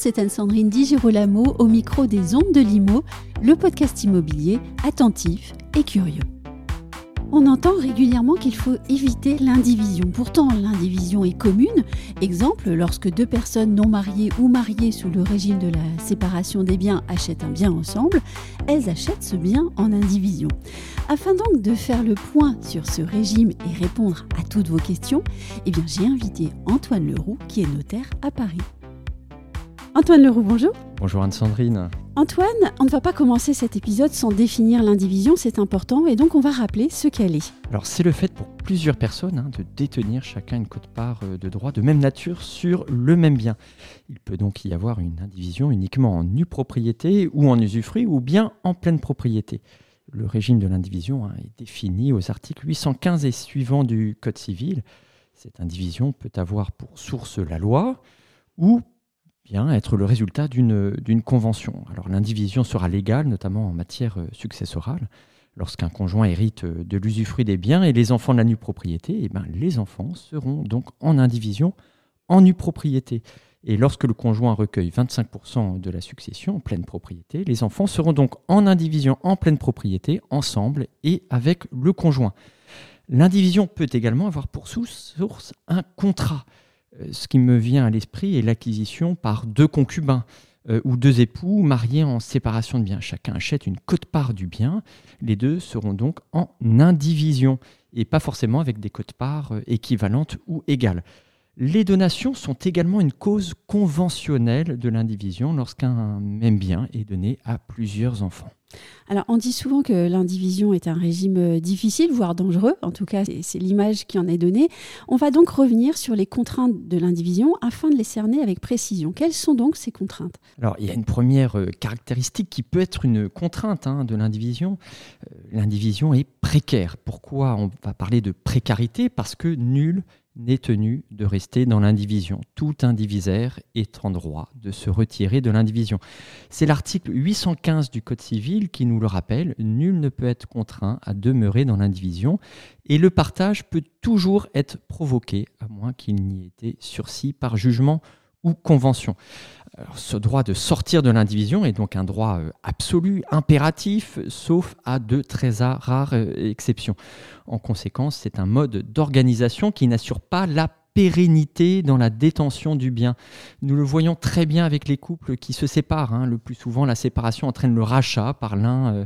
c'est Anne-Sandrine Di Girolamo au micro des Ondes de Limo, le podcast immobilier attentif et curieux. On entend régulièrement qu'il faut éviter l'indivision. Pourtant, l'indivision est commune. Exemple, lorsque deux personnes non mariées ou mariées sous le régime de la séparation des biens achètent un bien ensemble, elles achètent ce bien en indivision. Afin donc de faire le point sur ce régime et répondre à toutes vos questions, eh j'ai invité Antoine Leroux qui est notaire à Paris. Antoine Leroux, bonjour. Bonjour Anne-Sandrine. Antoine, on ne va pas commencer cet épisode sans définir l'indivision, c'est important, et donc on va rappeler ce qu'elle est. Alors c'est le fait pour plusieurs personnes hein, de détenir chacun une cote-part euh, de droit de même nature sur le même bien. Il peut donc y avoir une indivision uniquement en nue propriété ou en usufruit ou bien en pleine propriété. Le régime de l'indivision hein, est défini aux articles 815 et suivants du Code civil. Cette indivision peut avoir pour source la loi ou être le résultat d'une convention. Alors l'indivision sera légale, notamment en matière euh, successorale. Lorsqu'un conjoint hérite euh, de l'usufruit des biens et les enfants de la nue propriété, eh ben, les enfants seront donc en indivision en nue propriété. Et lorsque le conjoint recueille 25% de la succession en pleine propriété, les enfants seront donc en indivision en pleine propriété, ensemble et avec le conjoint. L'indivision peut également avoir pour source un contrat. Euh, ce qui me vient à l'esprit est l'acquisition par deux concubins euh, ou deux époux mariés en séparation de biens. Chacun achète une cote-part du bien. Les deux seront donc en indivision et pas forcément avec des cotes-parts euh, équivalentes ou égales. Les donations sont également une cause conventionnelle de l'indivision lorsqu'un même bien est donné à plusieurs enfants. Alors, on dit souvent que l'indivision est un régime euh, difficile, voire dangereux. En tout cas, c'est l'image qui en est donnée. On va donc revenir sur les contraintes de l'indivision afin de les cerner avec précision. Quelles sont donc ces contraintes? Alors, il y a une première euh, caractéristique qui peut être une contrainte hein, de l'indivision. Euh, l'indivision est précaire. Pourquoi on va parler de précarité? Parce que nul n'est tenu de rester dans l'indivision. Tout indivisaire est en droit de se retirer de l'indivision. C'est l'article 815 du Code civil qui nous le rappelle. Nul ne peut être contraint à demeurer dans l'indivision et le partage peut toujours être provoqué, à moins qu'il n'y ait été sursis par jugement ou convention. ce droit de sortir de l'indivision est donc un droit euh, absolu, impératif, sauf à de très rares euh, exceptions. En conséquence, c'est un mode d'organisation qui n'assure pas la pérennité dans la détention du bien. Nous le voyons très bien avec les couples qui se séparent. Hein. Le plus souvent, la séparation entraîne le rachat par l'un euh,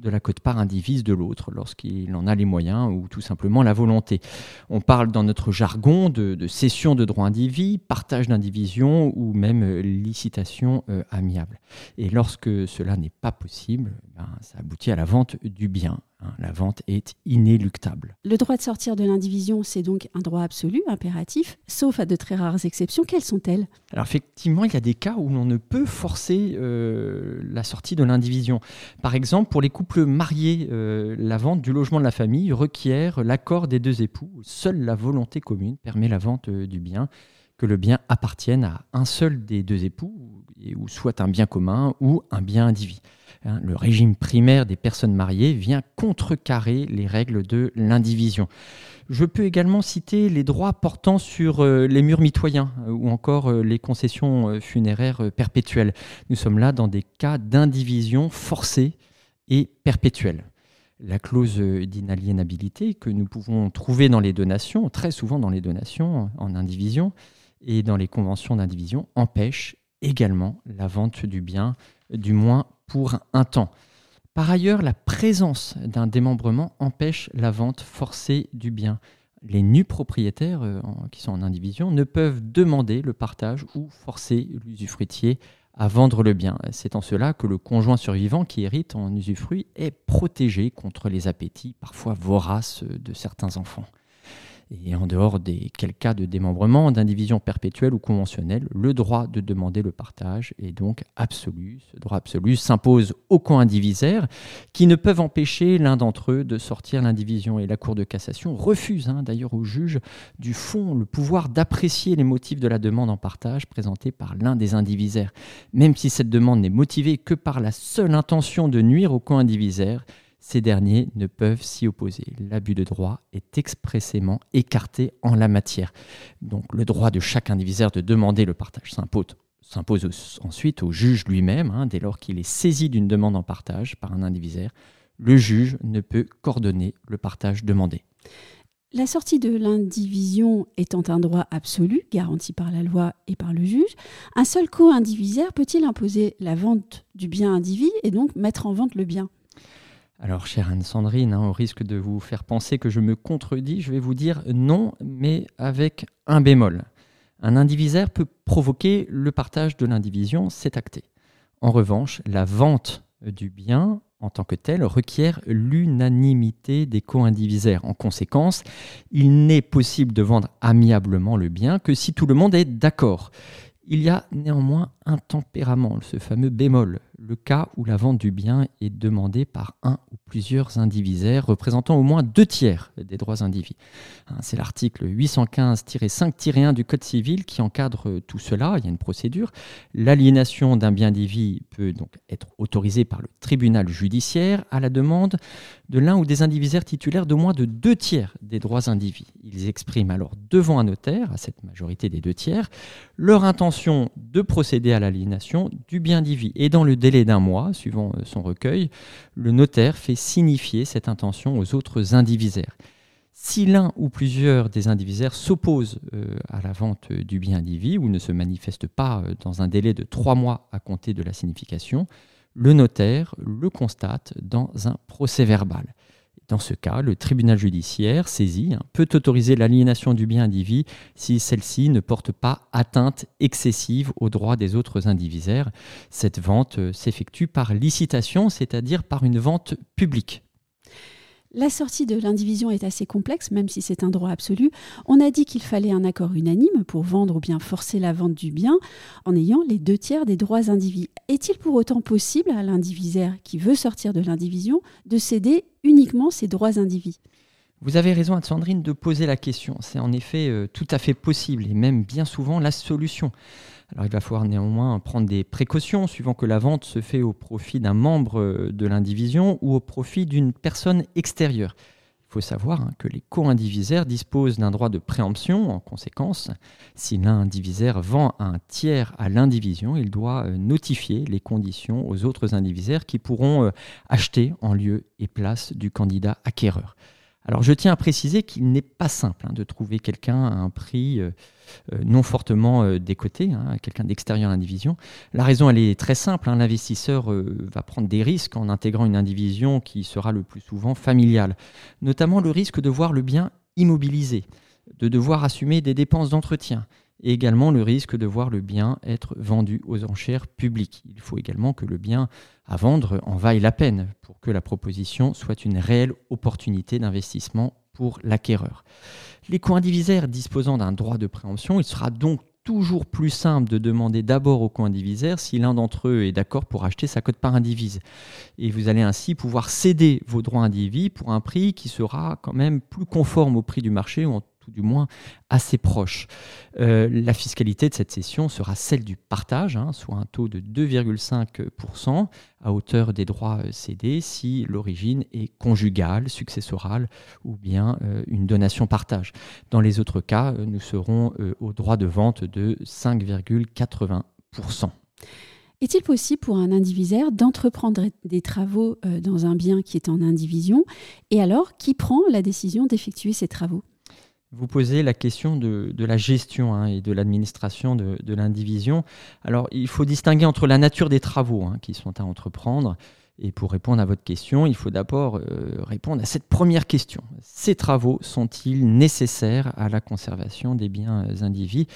de la cote-part indivise de l'autre lorsqu'il en a les moyens ou tout simplement la volonté. On parle dans notre jargon de, cession de droit indivis, partage d'indivision ou même licitation euh, amiable. Et lorsque cela n'est pas possible, ben, ça aboutit à la vente du bien la vente est inéluctable. Le droit de sortir de l'indivision, c'est donc un droit absolu, impératif, sauf à de très rares exceptions. Quelles sont-elles? Alors effectivement, il y a des cas où l'on ne peut forcer euh, la sortie de l'indivision. Par exemple, pour les couples mariés, euh, la vente du logement de la famille requiert l'accord des deux époux. Seule la volonté commune permet la vente euh, du bien que le bien appartienne à un seul des deux époux, ou soit un bien commun ou un bien indivis. Hein, le régime primaire des personnes mariées vient contrecarrer les règles de l'indivision. Je peux également citer les droits portant sur euh, les murs mitoyens euh, ou encore euh, les concessions funéraires perpétuelles. Nous sommes là dans des cas d'indivision forcée et perpétuelle. La clause d'inaliénabilité que nous pouvons trouver dans les donations, très souvent dans les donations en indivision et dans les conventions d'indivision, empêche également la vente du bien, du moins pour un temps. Par ailleurs, la présence d'un démembrement empêche la vente forcée du bien. Les nus propriétaires, euh, qui sont en indivision, ne peuvent demander le partage ou forcer l'usufruitier à vendre le bien. C'est en cela que le conjoint survivant qui hérite en usufruit est protégé contre les appétits parfois voraces de certains enfants. Et en dehors des quels cas de démembrement, d'indivision perpétuelle ou conventionnelle, le droit de demander le partage est donc absolu. Ce droit absolu s'impose aux co-indivisaires qui ne peuvent empêcher l'un d'entre eux de sortir l'indivision. Et la Cour de cassation refuse hein, d'ailleurs au juge du fond le pouvoir d'apprécier les motifs de la demande en partage présentée par l'un des indivisaires, même si cette demande n'est motivée que par la seule intention de nuire aux co-indivisaires ces derniers ne peuvent s'y opposer. L'abus de droit est expressément écarté en la matière. Donc le droit de chaque indivisaire de demander le partage s'impose ensuite au juge lui-même, hein, dès lors qu'il est saisi d'une demande en partage par un indivisaire. Le juge ne peut coordonner le partage demandé. La sortie de l'indivision étant un droit absolu, garanti par la loi et par le juge, un seul co-indivisaire peut-il imposer la vente du bien indivis et donc mettre en vente le bien? Alors, chère Anne-Sandrine, hein, au risque de vous faire penser que je me contredis, je vais vous dire non, mais avec un bémol. Un indivisaire peut provoquer le partage de l'indivision, c'est acté. En revanche, la vente du bien en tant que tel requiert l'unanimité des co-indivisaires. En conséquence, il n'est possible de vendre amiablement le bien que si tout le monde est d'accord. Il y a néanmoins un tempérament, ce fameux bémol, le cas où la vente du bien est demandée par un ou plusieurs indivisaires représentant au moins deux tiers des droits indivis. Hein, c'est l'article 815-5-1 du Code civil qui encadre tout cela. Il y a une procédure. L'aliénation d'un bien indivis peut donc être autorisée par le tribunal judiciaire à la demande de l'un ou des indivisaires titulaires d'au moins de deux tiers des droits indivis. Ils expriment alors devant un notaire, à cette majorité des deux tiers, leur intention de procéder à l'aliénation du bien indivis. Et dans le délai d'un mois, suivant euh, son recueil, le notaire fait signifier cette intention aux autres indivisaires. Si l'un ou plusieurs des indivisaires s'opposent euh, à la vente du bien indivis ou ne se manifestent pas euh, dans un délai de trois mois à compter de la signification, le notaire le constate dans un procès verbal. Dans ce cas, le tribunal judiciaire saisi hein, peut autoriser l'aliénation du bien indivis si celle-ci ne porte pas atteinte excessive aux droits des autres indivisaires. Cette vente euh, s'effectue par licitation, c'est-à-dire par une vente publique. La sortie de l'indivision est assez complexe, même si c'est un droit absolu. On a dit qu'il fallait un accord unanime pour vendre ou bien forcer la vente du bien en ayant les deux tiers des droits indivis. Est-il pour autant possible à l'indivisaire qui veut sortir de l'indivision de céder uniquement ses droits indivis? Vous avez raison, Sandrine, de poser la question. C'est en effet euh, tout à fait possible et même bien souvent la solution. Alors il va falloir néanmoins prendre des précautions suivant que la vente se fait au profit d'un membre euh, de l'indivision ou au profit d'une personne extérieure. Il faut savoir hein, que les co-indivisaires disposent d'un droit de préemption. En conséquence, si l'un indivisaire vend un tiers à l'indivision, il doit euh, notifier les conditions aux autres indivisaires qui pourront acheter en lieu et place du candidat acquéreur. Alors je tiens à préciser qu'il n'est pas simple hein, de trouver quelqu'un à un prix euh, euh, non fortement euh, décoté, hein, quelqu'un d'extérieur à l'indivision. La raison elle est très simple, hein. l'investisseur va prendre des risques en intégrant une indivision qui sera le plus souvent familiale, notamment le risque de voir le bien immobilisé, de devoir assumer des dépenses d'entretien, également le risque de voir le bien être vendu aux enchères publiques. Il faut également que le bien à vendre en vaille la peine pour que la proposition soit une réelle opportunité d'investissement pour l'acquéreur. Les co-indivisaires disposant d'un droit de préemption, il sera donc toujours plus simple de demander d'abord au co-indivisaire si l'un d'entre eux est d'accord pour acheter sa cote par indivise. Et vous allez ainsi pouvoir céder vos droits indivis pour un prix qui sera quand même plus conforme au prix du marché du moins assez proche. Euh, la fiscalité de cette cession sera celle du partage, hein, soit un taux de 2,5% à hauteur des droits euh, cédés si l'origine est conjugale, successorale ou bien euh, une donation-partage. Dans les autres cas, nous serons au droit de vente de 5,80%. Est-il possible pour un indivisaire d'entreprendre des travaux dans un bien qui est en indivision? Et alors, qui prend la décision d'effectuer ces travaux? Vous posez la question de, la gestion hein, et de l'administration de, l'indivision. Alors, il faut distinguer entre la nature des travaux hein, qui sont à entreprendre. Et pour répondre à votre question, il faut d'abord euh, répondre à cette première question. Ces travaux sont-ils nécessaires à la conservation des biens indivis?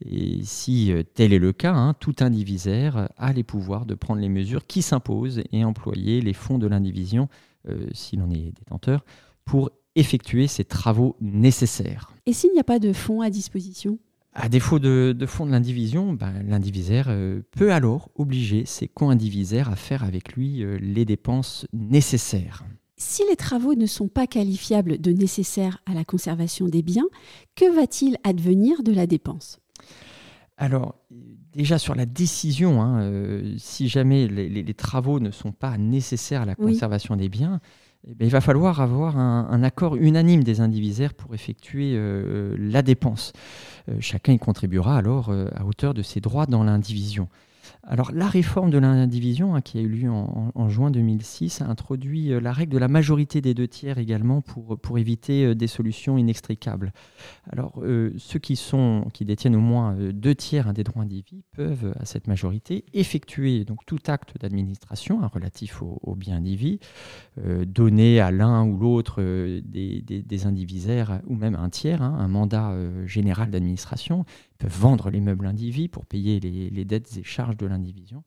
Et si euh, tel est le cas, hein, tout indivisaire a les pouvoirs de prendre les mesures qui s'imposent et employer les fonds de l'indivision, euh, s'il en est détenteur, pour effectuer ces travaux nécessaires. Et s'il n'y a pas de fonds à disposition? À défaut de, fonds de l'indivision, ben, l'indivisaire euh, peut alors obliger ses co-indivisaires à faire avec lui euh, les dépenses nécessaires. Si les travaux ne sont pas qualifiables de nécessaires à la conservation des biens, que va-t-il advenir de la dépense? Alors, déjà sur la décision, hein, euh, si jamais les, travaux ne sont pas nécessaires à la conservation des biens, eh ben, il va falloir avoir un, accord unanime des indivisaires pour effectuer euh, la dépense. Euh, chacun y contribuera alors à hauteur de ses droits dans l'indivision. Alors la réforme de l'indivision hein, qui a eu lieu en, juin 2006 a introduit euh, la règle de la majorité des deux tiers également pour, éviter euh, des solutions inextricables. Alors euh, ceux qui, sont, qui détiennent au moins deux tiers hein, des droits indivis peuvent à cette majorité effectuer donc tout acte d'administration hein, relatif aux biens indivis, donner à l'un ou l'autre des, des, indivisaires ou même un tiers un mandat général d'administration peuvent vendre les meubles indivis pour payer les, dettes et charges de l'indivision.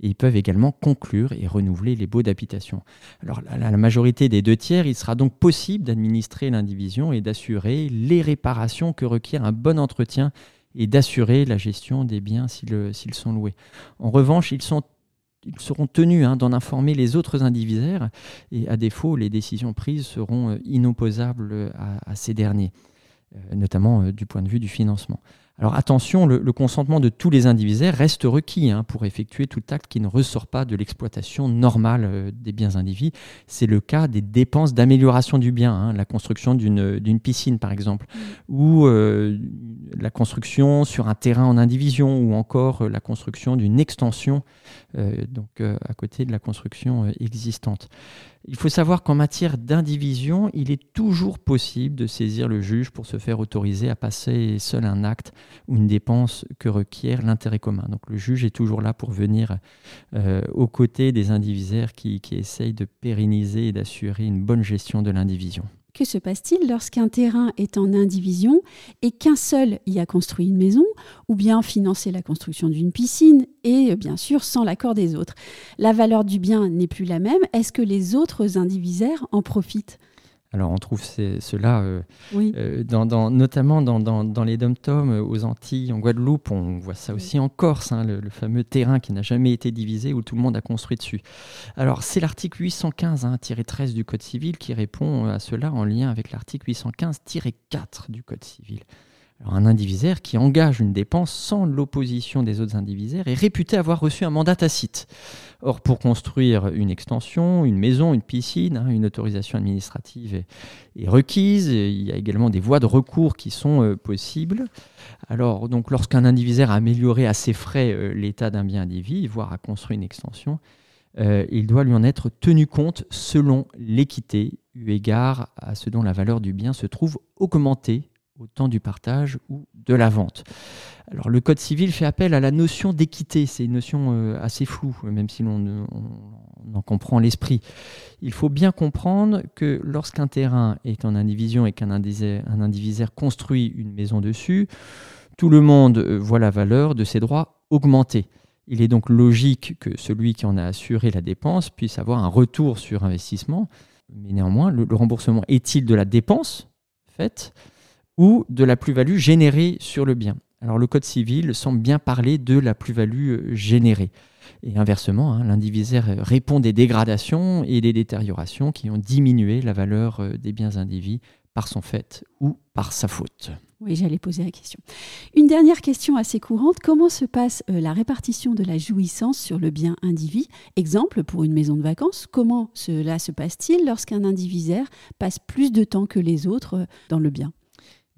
Et ils peuvent également conclure et renouveler les baux d'habitation. Alors, à la majorité des deux tiers, il sera donc possible d'administrer l'indivision et d'assurer les réparations que requiert un bon entretien et d'assurer la gestion des biens s'ils sont loués. En revanche, ils, ils seront tenus hein, d'en informer les autres indivisaires et à défaut, les décisions prises seront euh, inopposables à, ces derniers, euh, notamment euh, du point de vue du financement. Alors attention, le, consentement de tous les indivisaires reste requis hein, pour effectuer tout acte qui ne ressort pas de l'exploitation normale euh, des biens indivis. C'est le cas des dépenses d'amélioration du bien, hein, la construction d'une piscine par exemple, mmh. ou euh, la construction sur un terrain en indivision, ou encore euh, la construction d'une extension donc, à côté de la construction existante. Il faut savoir qu'en matière d'indivision, il est toujours possible de saisir le juge pour se faire autoriser à passer seul un acte ou une dépense que requiert l'intérêt commun. Donc le juge est toujours là pour venir euh, aux côtés des indivisaires qui, qui essayent de pérenniser et d'assurer une bonne gestion de l'indivision. Que se passe-t-il lorsqu'un terrain est en indivision et qu'un seul y a construit une maison, ou bien financé la construction d'une piscine, et bien sûr sans l'accord des autres? La valeur du bien n'est plus la même. Est-ce que les autres indivisaires en profitent? Alors on trouve cela euh, euh, dans, notamment dans, les dom-toms euh, aux Antilles, en Guadeloupe, on voit ça aussi en Corse, hein, le, fameux terrain qui n'a jamais été divisé où tout le monde a construit dessus. Alors c'est l'article 815-13 hein, du Code civil qui répond à cela en lien avec l'article 815-4 du Code civil un indivisaire qui engage une dépense sans l'opposition des autres indivisaires est réputé avoir reçu un mandat tacite. Or, pour construire une extension, une maison, une piscine, hein, une autorisation administrative est, requise. il y a également des voies de recours qui sont euh, possibles. Alors, donc, lorsqu'un indivisaire a amélioré à ses frais euh, l'état d'un bien indivis, voire a construit une extension, euh, il doit lui en être tenu compte selon l'équité, eu égard à ce dont la valeur du bien se trouve augmentée au temps du partage ou de la vente. Alors le Code civil fait appel à la notion d'équité, c'est une notion euh, assez floue, même si l'on en comprend l'esprit. Il faut bien comprendre que lorsqu'un terrain est en indivision et qu'un indivisaire, construit une maison dessus, tout le monde euh, voit la valeur de ses droits augmenter. Il est donc logique que celui qui en a assuré la dépense puisse avoir un retour sur investissement, mais néanmoins, le remboursement est-il de la dépense faite ou de la plus-value générée sur le bien. Alors le Code civil semble bien parler de la plus-value euh, générée. Et inversement, hein, l'indivisaire répond des dégradations et des détériorations qui ont diminué la valeur euh, des biens indivis par son fait ou par sa faute. Oui, j'allais poser la question. Une dernière question assez courante, comment se passe euh, la répartition de la jouissance sur le bien indivis? Exemple, pour une maison de vacances, comment cela se passe-t-il lorsqu'un indivisaire passe plus de temps que les autres dans le bien?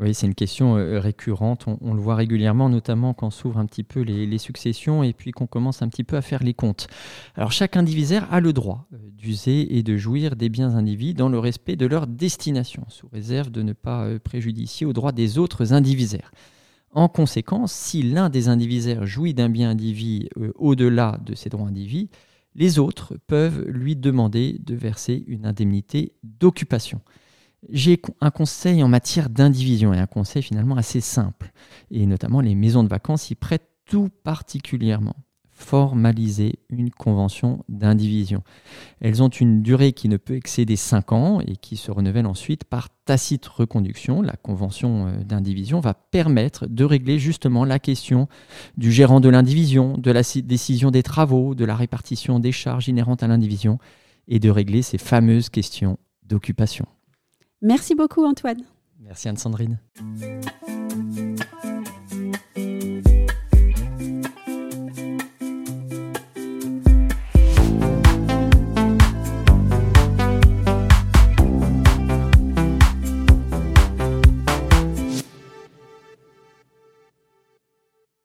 Oui, c'est une question euh, récurrente. On, le voit régulièrement, notamment quand s'ouvrent un petit peu les, successions et puis qu'on commence un petit peu à faire les comptes. Alors, chaque indivisaire a le droit euh, d'user et de jouir des biens indivis dans le respect de leur destination, sous réserve de ne pas euh, préjudicier aux droits des autres indivisaires. En conséquence, si l'un des indivisaires jouit d'un bien indivis au-delà de ses droits indivis, les autres peuvent lui demander de verser une indemnité d'occupation. J'ai un conseil en matière d'indivision et un conseil finalement assez simple. Et notamment les maisons de vacances y prêtent tout particulièrement. formaliser une convention d'indivision. Elles ont une durée qui ne peut excéder 5 ans et qui se renouvelle ensuite par tacite reconduction. La convention euh, d'indivision va permettre de régler justement la question du gérant de l'indivision, de la décision des travaux, de la répartition des charges inhérentes à l'indivision et de régler ces fameuses questions d'occupation. Merci beaucoup Antoine. Merci Anne-Sandrine.